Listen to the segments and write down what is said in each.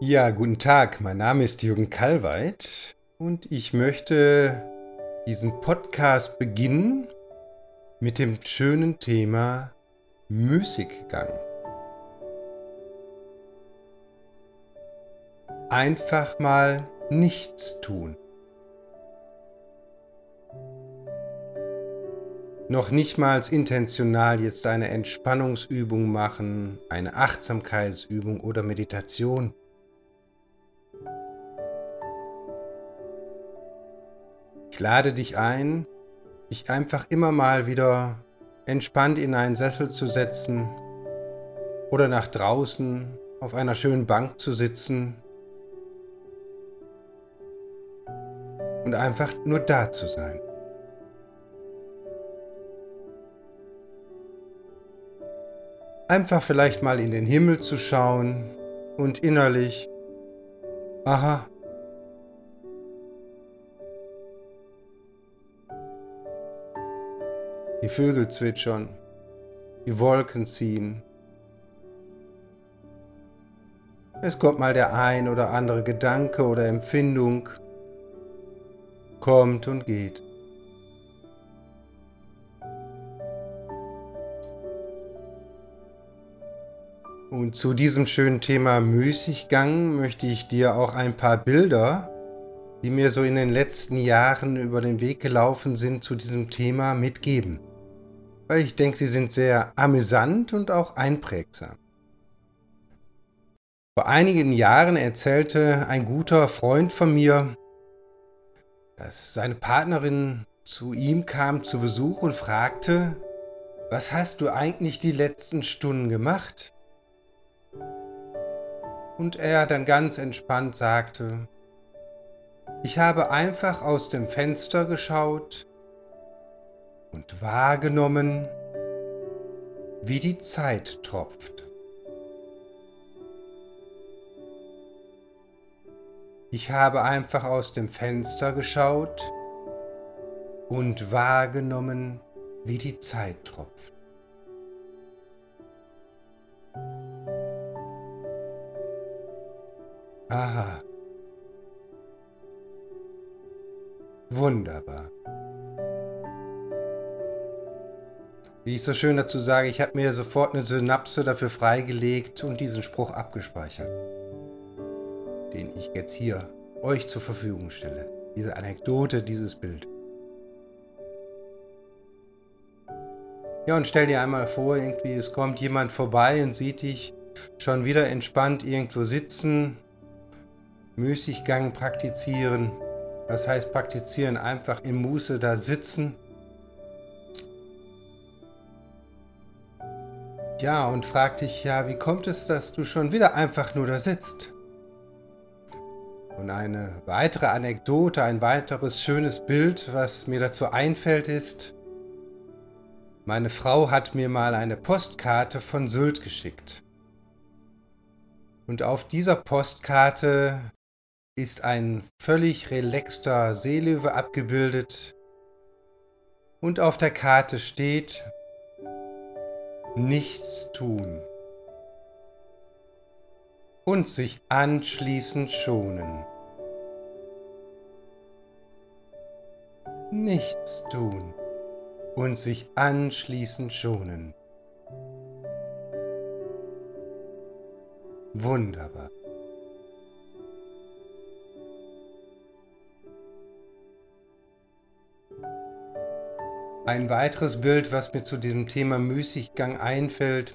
Ja, guten Tag, mein Name ist Jürgen Kallweit und ich möchte diesen Podcast beginnen mit dem schönen Thema Müßiggang. Einfach mal nichts tun. Noch nicht mal intentional jetzt eine Entspannungsübung machen, eine Achtsamkeitsübung oder Meditation. Ich lade dich ein, dich einfach immer mal wieder entspannt in einen Sessel zu setzen oder nach draußen auf einer schönen Bank zu sitzen und einfach nur da zu sein. Einfach vielleicht mal in den Himmel zu schauen und innerlich, aha, Die Vögel zwitschern, die Wolken ziehen. Es kommt mal der ein oder andere Gedanke oder Empfindung, kommt und geht. Und zu diesem schönen Thema Müßiggang möchte ich dir auch ein paar Bilder die mir so in den letzten Jahren über den Weg gelaufen sind zu diesem Thema mitgeben. Weil ich denke, sie sind sehr amüsant und auch einprägsam. Vor einigen Jahren erzählte ein guter Freund von mir, dass seine Partnerin zu ihm kam zu Besuch und fragte, was hast du eigentlich die letzten Stunden gemacht? Und er dann ganz entspannt sagte, ich habe einfach aus dem Fenster geschaut und wahrgenommen, wie die Zeit tropft. Ich habe einfach aus dem Fenster geschaut und wahrgenommen, wie die Zeit tropft. Aha. Wunderbar. Wie ich so schön dazu sage, ich habe mir sofort eine Synapse dafür freigelegt und diesen Spruch abgespeichert, den ich jetzt hier euch zur Verfügung stelle. Diese Anekdote, dieses Bild. Ja, und stell dir einmal vor, irgendwie, es kommt jemand vorbei und sieht dich schon wieder entspannt irgendwo sitzen, Müßiggang praktizieren das heißt, praktizieren einfach im Muße da sitzen. Ja, und frag dich ja, wie kommt es, dass du schon wieder einfach nur da sitzt? Und eine weitere Anekdote, ein weiteres schönes Bild, was mir dazu einfällt, ist, meine Frau hat mir mal eine Postkarte von Sylt geschickt. Und auf dieser Postkarte ist ein völlig relaxter Seelöwe abgebildet und auf der Karte steht nichts tun und sich anschließend schonen. Nichts tun und sich anschließend schonen. Wunderbar. Ein weiteres Bild, was mir zu diesem Thema Müßiggang einfällt,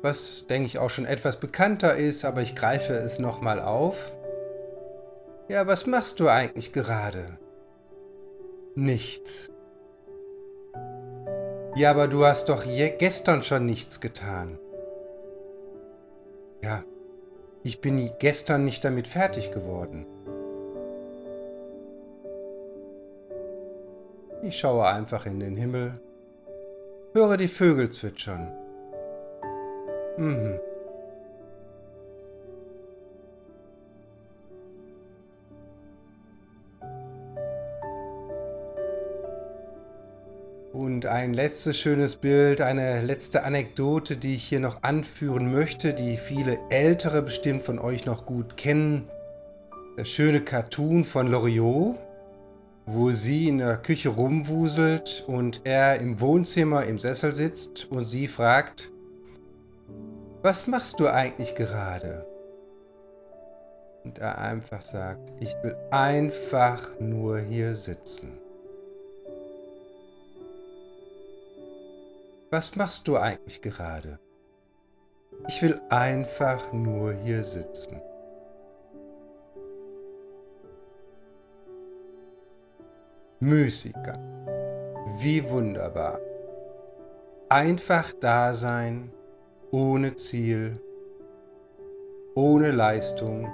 was denke ich auch schon etwas bekannter ist, aber ich greife es nochmal auf. Ja, was machst du eigentlich gerade? Nichts. Ja, aber du hast doch gestern schon nichts getan. Ja, ich bin gestern nicht damit fertig geworden. Ich schaue einfach in den Himmel, höre die Vögel zwitschern. Mhm. Und Und ein letztes schönes Bild, eine letzte Anekdote, die ich hier noch anführen möchte, die viele Ältere bestimmt von euch noch gut kennen. Das schöne Cartoon von Loriot, wo sie in der Küche rumwuselt und er im Wohnzimmer im Sessel sitzt und sie fragt, was machst du eigentlich gerade? Und er einfach sagt, ich will einfach nur hier sitzen. Was machst du eigentlich gerade? Ich will einfach nur hier sitzen. Müßiger. Wie wunderbar. Einfach da sein, ohne Ziel, ohne Leistung,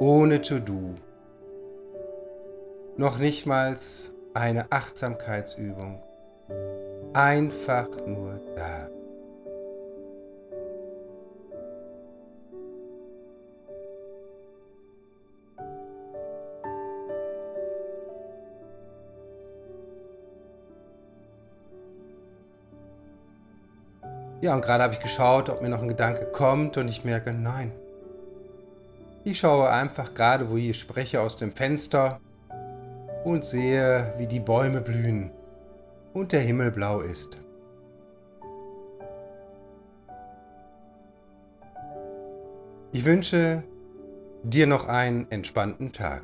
ohne To-Do. Noch nicht mal eine Achtsamkeitsübung. Einfach nur da. Ja, und gerade habe ich geschaut, ob mir noch ein Gedanke kommt und ich merke, nein. Ich schaue einfach gerade, wo ich spreche, aus dem Fenster und sehe, wie die Bäume blühen und der Himmel blau ist. Ich wünsche dir noch einen entspannten Tag.